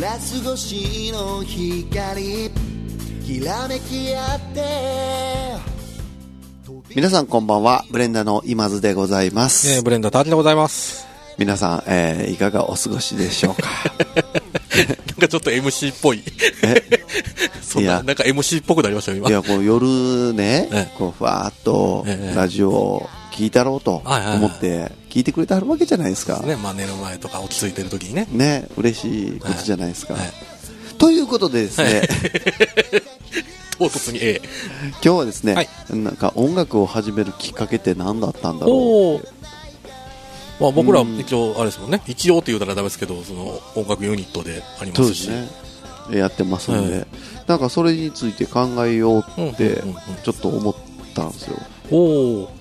ラス越しの光きらめき合って皆さんこんばんはブレンダの今津でございます、えー、ブレンダータージでございます。皆さん、えーいかがお過ごしでしょうか？なんかちょっと MC っぽい。そんな、なんか MC っぽくなりましたよ、今。いやこう夜ね、ええこうふわーっとええラジオを聞いたろうとはいはいはい。思って聞いてくれてはるわけじゃないですか。ね、まあ寝る前とか落ち着いてる時にね。ね嬉しいことじゃないですか、はい。ということでですね、唐突に。A。今日はですね、はい。なんか音楽を始めるきっかけって何だったんだろおお。まあ僕らうん。一応、あれですもんね。一応って言うたらダメですけど、その音楽ユニットでありうますすね。やってますんで、はい。なんかそれについて考えようってうんうんうんうん。ちょっと思ったんですよ。おお。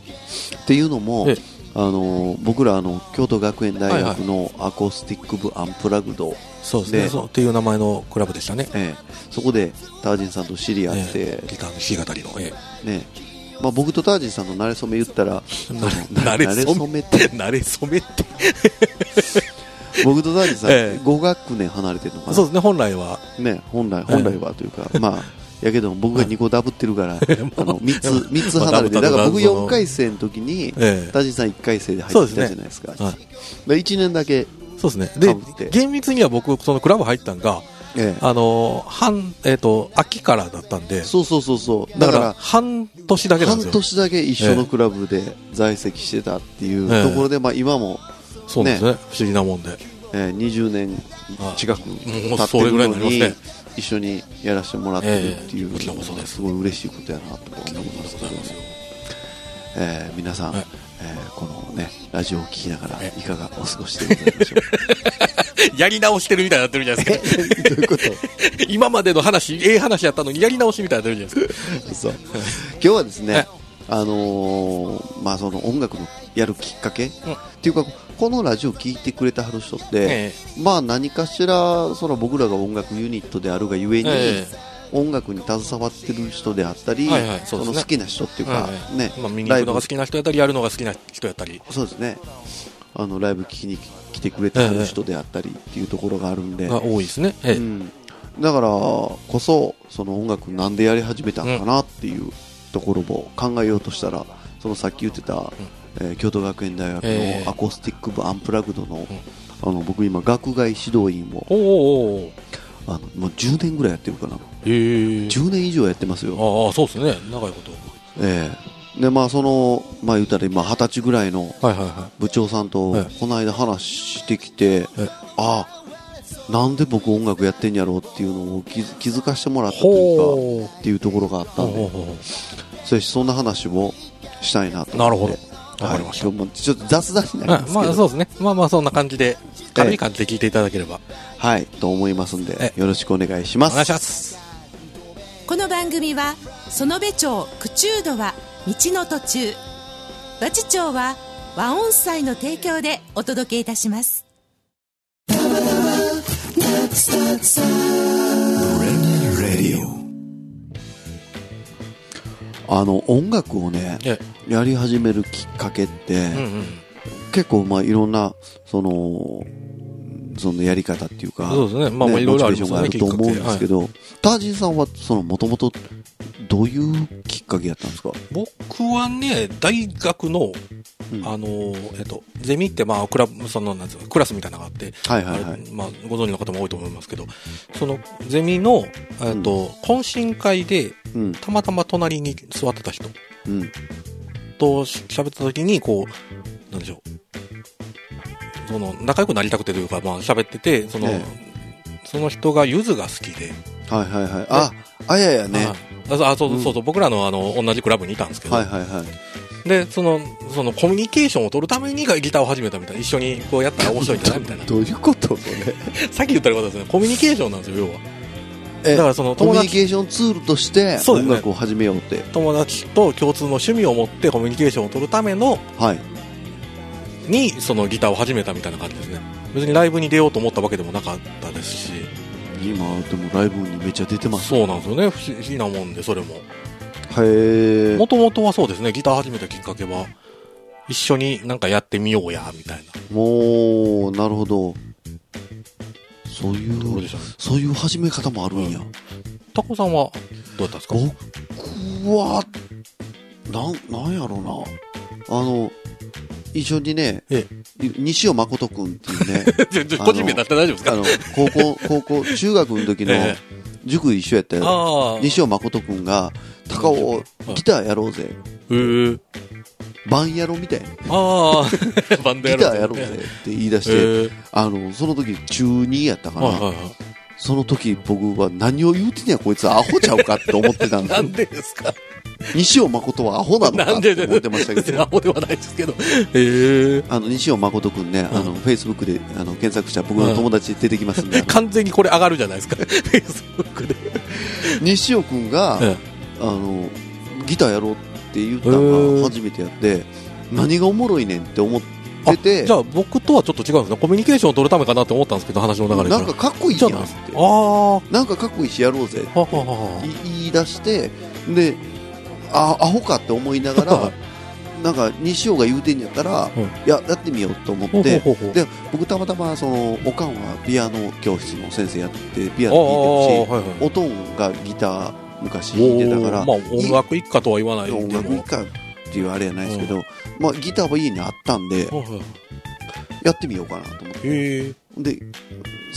っていうのもええ。あの僕らあの京都学園大学のアコースティック部アンプラグド、そうですね。でそうっていう名前のクラブでしたね。ええ。そこでタージンさんと知り合って、えーギターの弾き語りの。えね。まあ、僕とタージンさんの馴れ初め言ったらーな れ初めって。なれ初めって。僕とタージンさん、ええ。5学年離れてるのかな。そうですね、本来は。ね、本来、本来はというか、まあ、やけど僕が2個ダブってるから、あの、3つ、三つ離れて、まあだから僕ダブったの4回生の時に、ええタジさん1回生で入ってきたじゃないですか。はい。で1年だけ、そうですね。で厳密には僕、そのクラブ入ったんが、ええあのー、半、えっ、と、秋からだったんで、そうそうそうそう。だか、らら、半年だけなんですよ。半年だけ一緒のクラブで在籍してたっていうええところで、まあ今も、そうですね。不思議なもんで。えー20年近くも経ってうそれぐらいるのにになりますね、一緒にやらせてもらってるっていうええこちらこそです。すごい嬉しいことやなと思います。けど、えー皆さん、はい。えーこのね、ラジオを聞きながらえい。かがお過ごしでございましょう やり直してるみたいになってるじゃないですか。どういうこと？今までの話、ええ話やったのにやり直しみたいになってるじゃないですか。今日はですね、はい。あのーまあその音楽のやるきっかけ、っていうかこのラジオ聞いてくれてはる人って、えまあ何かしらその僕らが音楽ユニットであるがゆえに、え音楽に携わってる人であったり、はいはいそね。の好きな人っていうか、はいね、まあ、見にライブ。行くのが好きな人やったり、やるのが好きな人やったり、そうですね。あのライブ聞きに来てくれてはる人であったりっていうところがあるんで、が多いですね。ええ。うん、だからこそその音楽なんでやり始めたのかなっていうところを考えようとしたらそのさっき言ってた、えー京都学園大学ええのアコースティック部アンプラグドの,、あの僕今学外指導員をおーおあのもう10年ぐらいやってるかな。へえ10年以上やってますよ。ああ、そうですね。長いこと。ええでまあそのまあ言ったら今二十歳ぐらいのはいはいは部長さんとはいこの間話してきて、えああなんで僕音楽やってんやろうっていうのを気づ気づかしてもらったというほかっていうところがあったんでほうほうほそんな話をしたいなと思って。なるほどわかりました。はい、ちょっと雑談になりますけど、まあそうですね。まあまあそんな感じで、軽い感じで聞いていただければ。はい。と思いますんでえよろしくお願いします。お願いします。この番組は園部町口中度は道の途中。和知町は和音祭の提供でお届けいたしますあの音楽をねえやり始めるきっかけって、えうんうん。結構まあいろんなそのそのやり方っていうかそうですね。まあまあいろいろありますよねがあると思うんですけど、タージンさんはそのもともとどういうきっかけやったんですか？僕はね、大学の、うん。あのー、えっと、ゼミって、まあ、クラブ、その、なんクラスみたいなのがあって、はいはいはい。まあ、ご存知の方も多いと思いますけど、その、ゼミの、えっと、懇親会で、うん。たまたま隣に座ってた人うん。とし喋った時に、こう、なんでしょう。その、仲良くなりたくてというか、まあ、喋ってて、その、えその人が柚子が好きで、はいはいはい。ああややね。ああそううん。そうそう、僕らのあの、同じクラブにいたんですけど、はいはいはい。で、その、そのコミュニケーションを取るためにギターを始めたみたいな、一緒にこうやったら面白いんじゃないみたいな。どういうことそれ？さっき言ったことですね、コミュニケーションなんですよ、要は。えだからそのコミュニケーションツールとして音楽を始めようって、友達と共通の趣味を持ってコミュニケーションを取るための、はいに、そのギターを始めたみたいな感じですね。別にライブに出ようと思ったわけでもなかったですし、今でもライブにめっちゃ出てますそうなんですよね、不思議なもんで、それも。へえもともとはそうですね、ギター始めたきっかけは、一緒になんかやってみようや、みたいな。もうなるほどそういうどうね。そういう始め方もあるんや。タコさんはどうだったんですか？僕は、なん、なんやろうな。あの、一緒にね、え西尾誠くんっていうね、え。ちょ個人名だって大丈夫ですか？あの、高校、高校、中学の時のえ塾一緒やったよ。西尾誠くんが、高尾、ギターやろうぜ。へえ。バンやろうみたいな。ああ。バンドやろうギターやろうぜって言い出して。あの、その時中2やったかな。その時僕は何を言うてんやこいつアホちゃうかって思ってたんですよ なん。でですか？西尾誠はアホなのかって思ってましたけど。アホではないですけど。へえ。あの、西尾誠くんね、あの、フェイスブックで、あの、検索したら僕の友達出てきますんで、完全にこれ上がるじゃないですか。フェイスブックで。西尾くんが、えあの、ギターやろうって言ったへのーが初めてやって、何がおもろいねんって思ってて、じゃあ僕とはちょっと違うんですね。コミュニケーションを取るためかなって思ったんですけど、話の流れ。なんかかっこいいやんって。あなんかかっこいいしやろうぜって。言い出して、で、あ、アホかって思いながら、なんか西尾が言うてんやったら、うんいや、やってみようと思って。で、僕たまたま、その、おかんはピアノ教室の先生やって、ピアノ弾いてるし、はいはい。おとんがギター昔弾いてたから、まあ音楽一家とは言わない音。楽一家っていうあれやないですけど、まあギターは家にあったんで、はいはいやってみようかなと思って。で、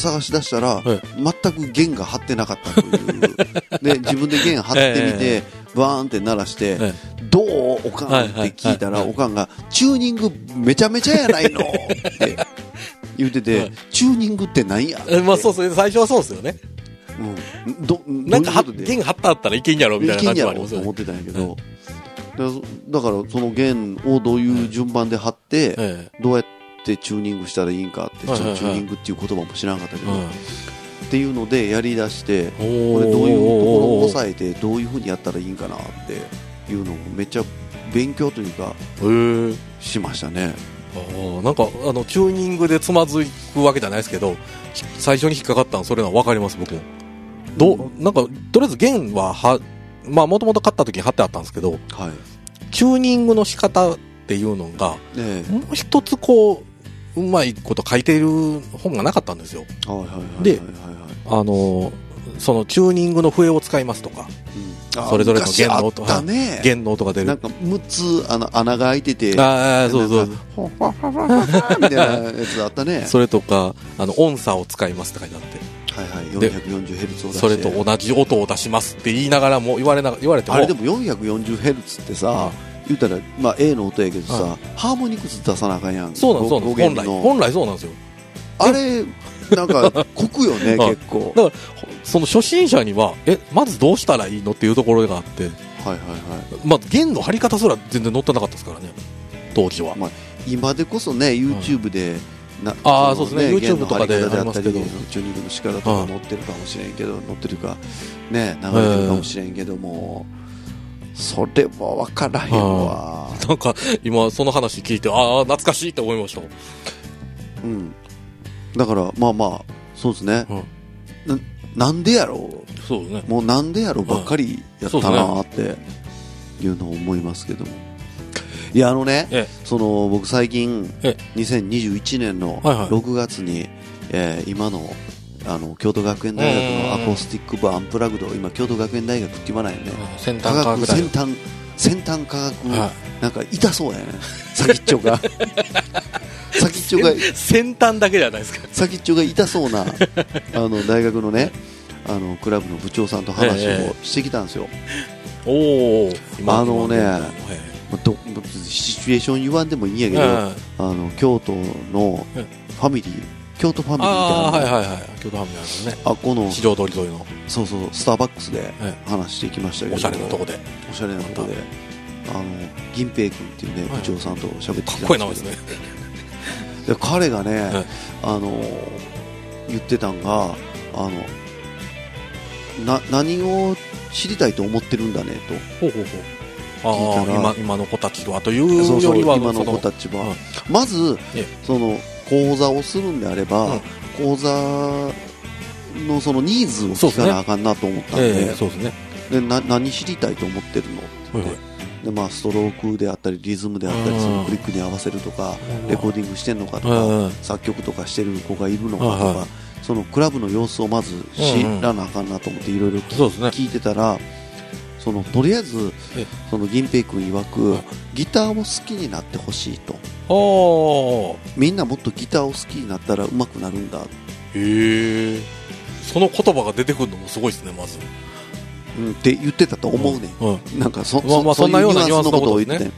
探し出したら、はい。全く弦が張ってなかったという。で、自分で弦張ってみて、バーンって鳴らして、えどうおかんって聞いたら、おかんが、チューニングめちゃめちゃやないの。っ て言ってて、はい。チューニングって何や？えまあそうそう、最初はそうですよね。うん。ど、なんか弦張ったあったらいけんやろみたいな感じはありますよね。思っ。てたんやけど、でだからその弦をどういう順番で張って、えどうやってチューニングしたらいいんかって、はいはいはいチューニングっていう言葉も知らなかったけど、え。っていうのでやり出して、うん。これどういうところを抑えてどういうふうにやったらいいんかなっていうのをめっちゃ勉強というか。しましたね。なんか、あの、チューニングでつまずくわけじゃないですけど、ひ最初に引っかかったの、それは分かります、僕も。どう、なんか、とりあえず弦は、は、まあ、もともと買った時に貼ってあったんですけど、はい。チューニングの仕方っていうのが、ねもう一つこう、うまいこと書いてる本がなかったんですよ。ではいあの、そのチューニングの笛を使いますとか、うん、それぞれの弦の音昔あったね。弦の音が出る。なんか6つあの穴が開いてて、ああ、そうそうほわほわほわみたいなやつあったね。それとか、あの、音差を使いますって書いてあって。はいはい。で 440Hz を。それと同じ音を出しますって言いながらも言われな言われてもあれでも 440Hz ってさ、言ったら、まあ A の音やけどさ、はハーモニクス出さなあかんやん。そうなんそう本来本来そうなんですよ。あれ、なんか、こくよね、はい。結構。だからその初心者にはえまずどうしたらいいのっていうところがあってはいはいはい。まあ弦の張り方すら全然載ってなかったですからね。当時は、まあ今でこそね、YouTube で、なあそうですね。YouTube とかでありますけど。チューニングの仕方とかはい。載ってるかもしれんけど、載ってるか、ね、流れてるかもしれんけども、それは分からへん。わ。なんか今その話聞いてああ懐かしいって思いました。うん。だから、まあまあ、そうですね。ななんでやろそうですね。うもうなんでやろうばっかりやったなっていうのを思いますけども。いや、あのね、えその、僕最近え、2021年のはいはい。6月に、えー今の、あの、京都学園大学のアコースティック部アンプラグド、今、京都学園大学って言わないよね。先端科学大先端、先端科学、はなんか痛そうやね。先っちょが。先っちょが、先端だけじゃないですか先っちょが痛そうな、あの、大学のね、あの、クラブの部長さんと話をしてきたんですよ。おおあのねどシチュエーション言わんでもいいんやけど、あの、京都のうんファミリー、京都ファミリーああみたいな、はいはいはい。京都ハムにあるんですね。あこの、市場通り沿いの。そうそう、スターバックスでえ話してきましたけど、おしゃれなとこで。おしゃれなとこで、あの、銀平君っていうね、はい。部長さんと喋ってきたんですけど。ですね。で彼がね、はいあの言ってたんがあのな何を知りたいと思ってるんだねほうほうほう。今今の子たちはといとうよりは今のそ子たちは、うん。まずえ。その講座をするんであれば、うん。講座のそのニーズを聞かなあかんなと思ったんで。ですね。でな何知りたいと思ってるの？って言って、はい。でまあ、ストロークであったりリズムであったりうん。そのクリックに合わせるとかうん。レコーディングしてんのかとかうん作曲とかしてる子がいるのかとはいはかそのクラブの様子をまず知らなあかんなと思っていろいろ。聞いてたら、そのとりあえずえその銀平君曰くはいギターを好きになってほしいと。みんなもっとギターを好きになったら上手くなるんだ、へえ。その言葉が出てくるのもすごいですね、まず。うん、って言ってたと思うね、うん。ん、なんかそ,、まあまあそんなようなニュアンスのことを言ってニュアンス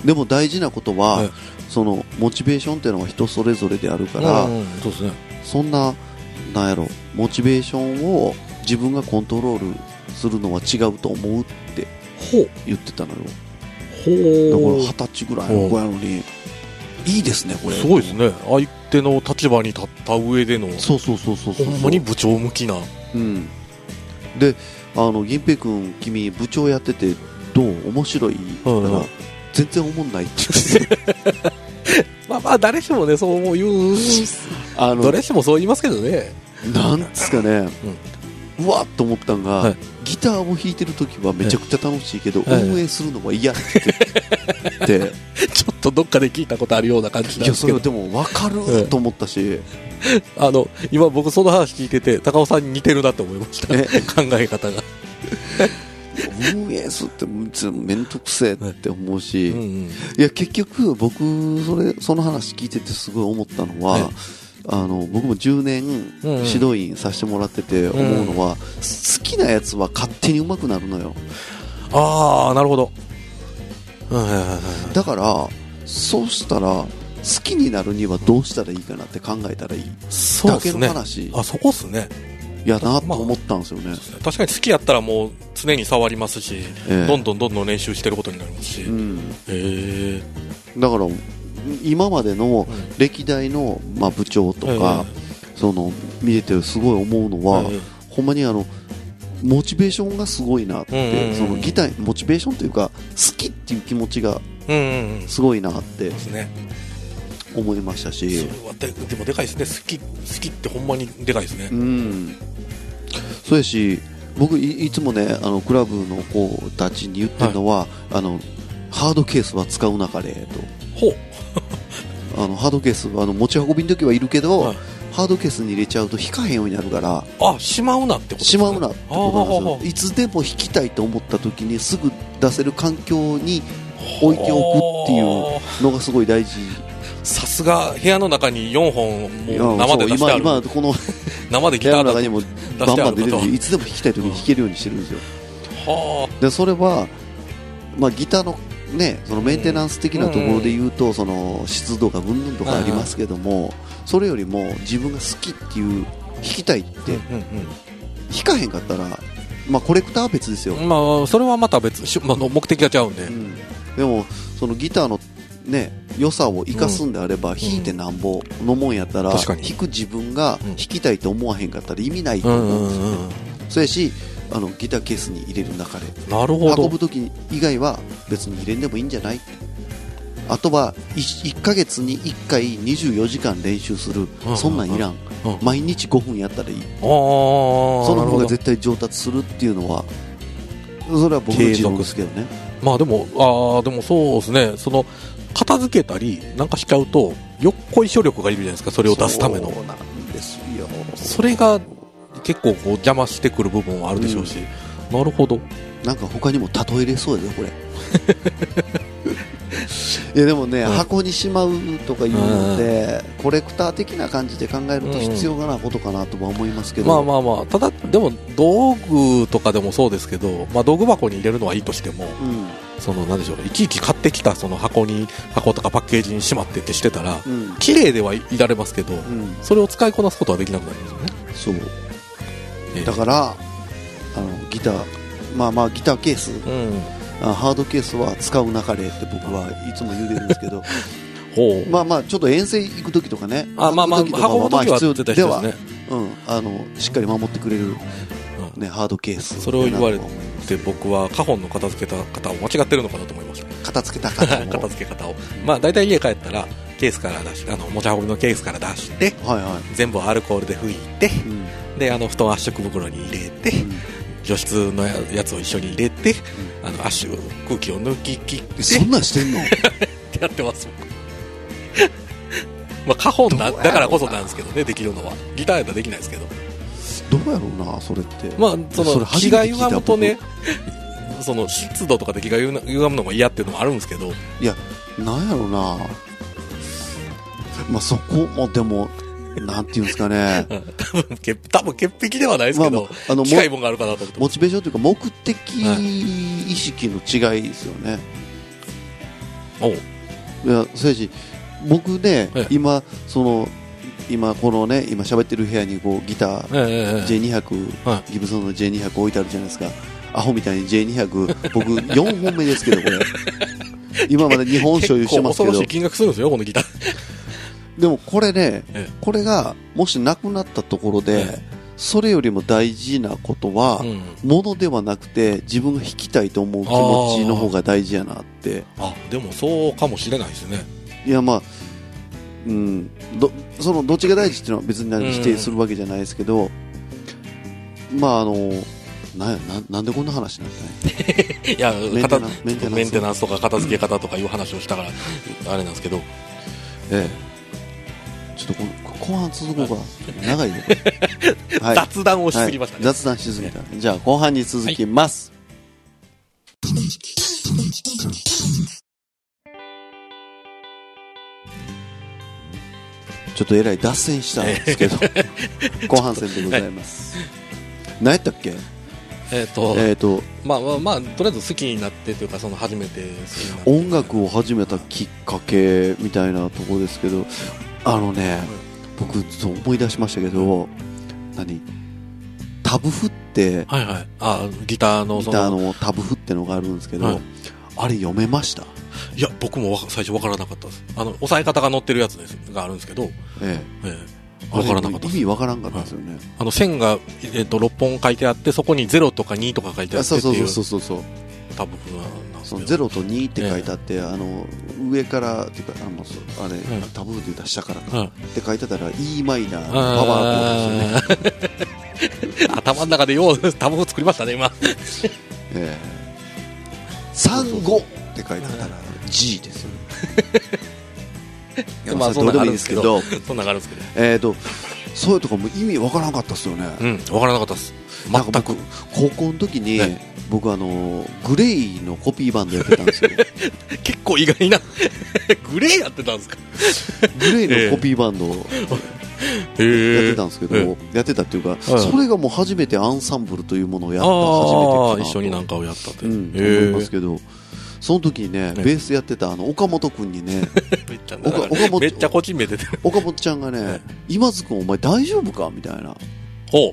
のでも大事なことは、はいそのモチベーションっていうのは人それぞれであるから、うんうんそうですね。そんななんやろモチベーションを自分がコントロールするのは違うと思うって。言ってたのよ。だから二十歳ぐらいの子やのにいいですねこれ。すごいですね。相手の立場に立った上での、そうそうそうそうそう。ほんまに部長向きな。うん。であの銀平君君部長やっててどう？面白い？から、うん。うん全然思んないって言って。まあまあ、誰しもね、そう言う、あの誰しもそう言いますけどね。なんですかね、うわっと思ったんが、はいギターを弾いてる時はめちゃくちゃ楽しいけど、はい運営するのは嫌って言って、ちょっとどっかで聞いたことあるような感じいや、なんですけどそれは。でも分かると思ったし、あの、今僕その話聞いてて、高尾さんに似てるなと思いました。え？考え方が。運営するってめんどくせえって思うし、うんうん。いや、結局僕、それ、その話聞いててすごい思ったのは、はいあの、僕も10年指導員させてもらってて思うのは、好きなやつは勝手に上手くなるのよ。ああ、なるほど。だから、そうしたら、好きになるにはどうしたらいいかなって考えたらいいだけそうですね。の話あ、そこっすね。やなと思ったんですよね。確かに好きやったらもう常に触りますし、ええどんどんどんどん練習してることになりますし。へうん。え。だから、今までの歴代の、まあ、部長とか、その、見ててすごい思うのは、ええほんまにあの、モチベーションがすごいなって、そのギター、モチベーションというか、好きっていう気持ちが。すごいなって。思いましたし、それはででもでかいですね。好き、好きってほんまにでかいですねう。ん。そうやし、僕い、いつもね、あの、クラブの子たちに言ってるのは、あの、ハードケースは使うなかれほう。と。あの、ハードケースは、あの、持ち運びの時はいるけど、はいハードケースに入れちゃうと引かへんようになるから、あ、しまうなってことねしまうなってことなんあですよ。いつでも弾きたいと思った時にすぐ出せる環境に置いておくっていうのがすごい大事。さすが部屋の中に4本生で出してある今、今、この 生での中にもバンバン出てるいつでも弾きたい時に弾けるようにしてるんですよ。あで、それは、まあ、ギターのね、そのメンテナンス的なところで言うと、その湿度がうんぬんとかありますけども、それよりも自分が好きっていう、弾きたいって、うん弾かへんかったら、まあ、コレクターは別ですよ。うんまあそれはまた別。し、まあ、の目的が違うんで、うん。でもそのギターのね良さを生かすんであれば、弾いてなんぼのもんやったら弾く自分がうん。弾きたいと思わへんかったら意味ないとうん思うんですよ。ね、うんうん。そうやしあのギターケースに入れる中で。なるほど。運ぶ時以外は別に入れんでもいいんじゃない？あとは 1, 1ヶ月に1回24時間練習する、うんそんなんいらん、うん。毎日5分やったらいい。ああその方が絶対上達するっていうのはそれは僕の持論ですけどね。まあでもああでもそうですね。その片付けたりなんかしちゃうとよっこい処力がいるじゃないですかそれを出すための。そうなんですよ。それが結構こう邪魔してくる部分はあるでしょうし、なるほど。なんか他にも例えれそうですよこれ。いやでもね、うん。箱にしまうとかいうので、コレクター的な感じで考えると必要なことかなとは思いますけど、まあまあまあただでも道具とかでもそうですけど、まあ、道具箱に入れるのはいいとしてもうん。そのなんでしょういちいち買ってきたその箱に箱とかパッケージにしまってってしてたらうん。綺麗ではいいられますけどうん。それを使いこなすことはできなくなりますよね。そうだからあのギターまあまあギターケース。うん。あハードケースは使うなかれって僕はいつも言うてるんですけど。ほう。まあまあちょっと遠征行く時とかね。あまあまあ運ぶ時はではねうん、あのしっかり守ってくれる、ね、ハードケース。それを言われだなと思いますで僕はカホンの片付けた方を間違ってるのかなと思いました。片付けた方も 片付け方を。まあ大体家帰ったらケースから出してあの持ち運びのケースから出してはいはい、全部アルコールで拭いてうんであの布団圧縮袋に入れてうん。除湿のややつを一緒に入れて、あの圧縮空気を抜き切ってそんなんしてんの？っ てやってます。まあ、カホンだだからこそなんですけどねできるのは。ギターやったらできないですけど。どうやろうなそれって。まあその気が歪むとねその湿度とかで気が歪むのが嫌っていうのもあるんですけど。いやなんやろうな。まあそこもでも なんていうんですかね。多分潔多分潔癖ではないですけど、まあまああのも機械本があるかなと思ってモチベーションというか目的意識の違いですよね、おう。いやそうやし僕ね、ええ。今その今このね今喋ってる部屋にこうギター、ええええ J200、はギブソンの J200 置いてあるじゃないですか。アホみたいに J200 僕4本目ですけどこれ。今まで2本所有してますけど。恐ろしい金額するんですよこのギターでもこれね、ええ。これがもしなくなったところで、えそれよりも大事なことは、うん。ものではなくて自分が弾きたいと思う気持ちの方が大事やなって。あでもそうかもしれないですね。いやまあうんどそのどっちが大事っていうのは別に何否定するわけじゃないですけど、まああのなななんでこんな話になった いやメンテナンスとか片付け方とかいう話をしたからあれなんですけど。ええちょっとこの後半続こうか長いよ、は雑談をしすぎましたね、雑談しすぎた、じゃあ後半に続きます、ちょっとえらい脱線したんですけど 後半戦でございます、何やったっけ？えっ、と、えっ、とまあまあまあとりあえず好きになってというかその初めて音楽を始めたきっかけみたいなところですけどあのね、僕そう思い出しましたけど何タブ譜ってはいはい。あギターのギそターのタブ譜ってのがあるんですけど、はい。あれ読めました？いや僕も最初分からなかったです。あの押さえ方が載ってるやつですがあるんですけど、ええ。ええ、分からなかった意味わからんかったですよね、あの線が、えっと6本書いてあってそこに0とか2とか書いてあってそうそうそうそうそう。タブ譜なんですそのけど0と2って書いてあって、あの上からっていうかあのあれ、んタブ譜で言ったら下からか、うん。って書いてたら e マイナーのパワーコードですよね。頭の中でようタブ譜作りましたね今。ええ。35って書いてあったら G ですよね。まあうでもいいですけど。そんなあるんですけど。えーとそういうとこも意味わからなかったですよね、うん分からなかったです全く。僕高校の時に、ね。僕あのグレイのコピーバンドやってたんですよ。結構意外な。グレーやってたんですか？グレイの コピーバンドやってたんですけど、えやってたっていうか、はいそれがもう初めてアンサンブルというものをやったあ初めてか一緒になんかをやったって、うん、へ思いますけどその時にね、ね。ベースやってたあの岡本君にねめっちゃ岡岡本めっちゃこっち見えててる。岡本ちゃんがね「今津君お前大丈夫か?」みたいなお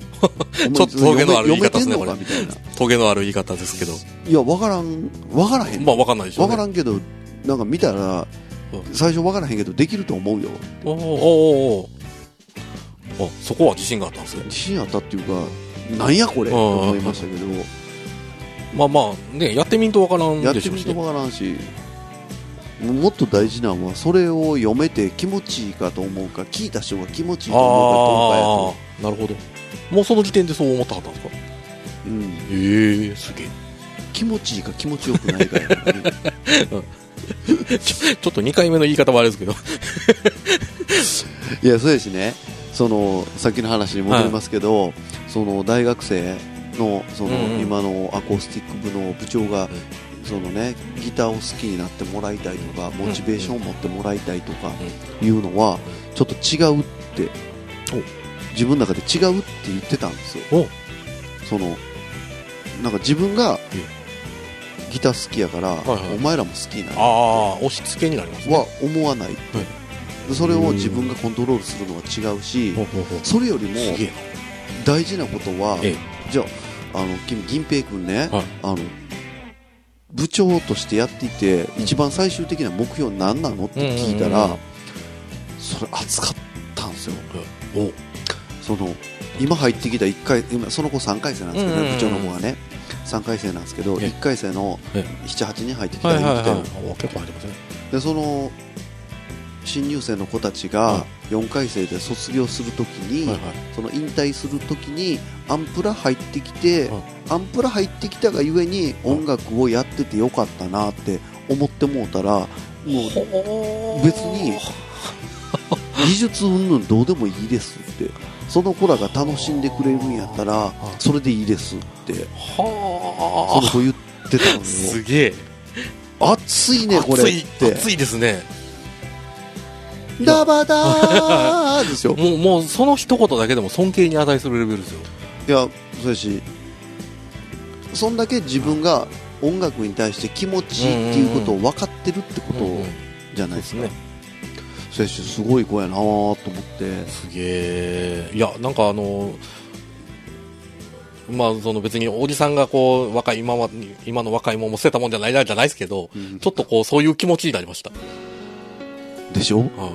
前ちょっと峠のある言い方ですね読めてんのある言い方ですけど。いや分からん分からへん。まあ分かんないでしょう分ねからんけどなんか見たらうん。最初分からへんけどできると思うよ。おーおーおーあそこは自信があったんですね。自信あったっていうかなんやこれと思いましたけど。まあまあねやってみんと分からんやってみるとでしょうしね分からんしもっと大事なのはそれを読めて気持ちいいかと思うか聞いた人が気持ちいいと思うかどうかやとなるほどもうその時点でそう思ったはったんですか？うん、へえすげえ。気持ちいいか気持ちよくないかやからね。ちょっと2回目の言い方はあれですけど。いやそうやしね。そのさっきの話に戻りますけど、その大学生のその、うんうん。今のアコースティック部の部長が、そのねギターを好きになってもらいたいとかモチベーションを持ってもらいたいとかいうのはちょっと違うって自分の中で違うって言ってたんですよ。お。そのなんか自分がギター好きやから、いはい。お前らも好きなああ押し付けになりますね。は思わないそれを自分がコントロールするのは違うし、それよりも大事なことは、えじゃああの君銀平君ね、はい。あの部長としてやっていて一番最終的な目標何なの？って聞いたら、それ熱かったんですよ。おその今入ってきた1回今その子3回生なんですけど、うんうんうん。部長の子がね。3回生なんですけどえ1回生のえ78人入ってきたはいはいら言ってたよはい。お結構入ってますね。でその新入生の子たちが4回生で卒業するときに、はいはい。その引退するときにアンプラ入ってきて、うんアンプラ入ってきたがゆえに音楽をやっててよかったなって思ってもうたらもう別に 技術云々どうでもいいですってその子らが楽しんでくれるんやったらそれでいいですって。そのは子言ってたのあよ。すげえ。熱いねこれっ熱いて。熱いですね。ダバダー。ですよ。もうもうその一言だけでも尊敬に値するレベルですよ。いやそうやしそんだけ自分が音楽に対して気持ちいいっていうことを分かってるってことうんうんじゃないですか、ねそうやしすごい子やなと思って。すげえいやなんかあのまあその別におじさんがこう若い今は今の若いもんも捨てたもんじゃないなじゃないですけど、うん。ちょっとこうそういう気持ちになりました。でしょ、あ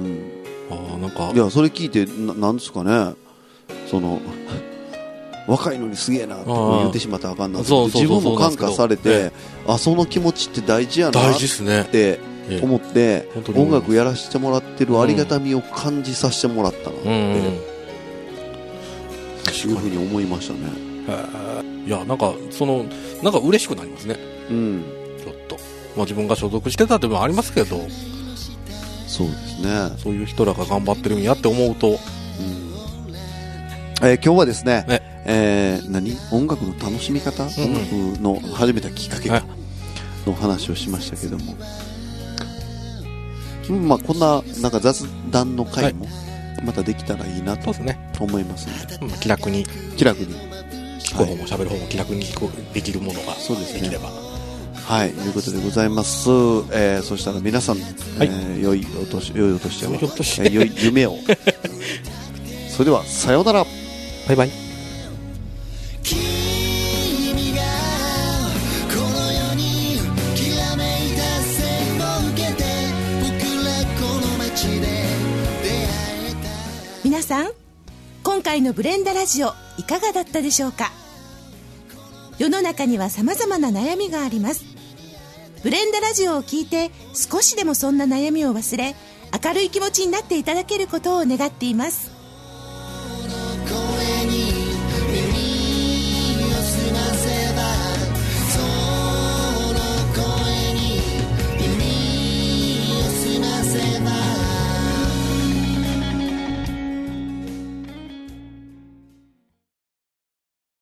うん、ああなんか。いやそれ聞いてななんですかね。その若いのにすげえなって言ってしまったらあかんな自分も感化されてあその気持ちって大事やな大っ事ですね。てええ思って音楽やらせてもらってるありがたみを感じさせてもらったなってうんうんいうふうに思いましたね。いやなんかそのなんか嬉しくなりますね。うん。ちょっと。まあ自分が所属してたっていうのもありますけど。そうですね。そういう人らが頑張ってるんやって思うと。えー今日はですね、ね。えー何？音楽の楽しみ方、うん音楽の始めたきっかけはい。の話をしましたけども、うんまあ、こんななんか雑談の回もまたできたらいいなと思いますので、まあ、気楽に。気楽に。聞く方も喋る方も気楽に聞こできるものがそうですね。できれば。はい、ということでございます。えー、そしたら皆さん、はい。えー良いお年、良いお年を、良い夢を。それでは、さようなら。バイバイさん今回のブレンダラジオいかがだったでしょうか？世の中には様々な悩みがあります。ブレンダラジオを聞いて少しでもそんな悩みを忘れ明るい気持ちになっていただけることを願っています。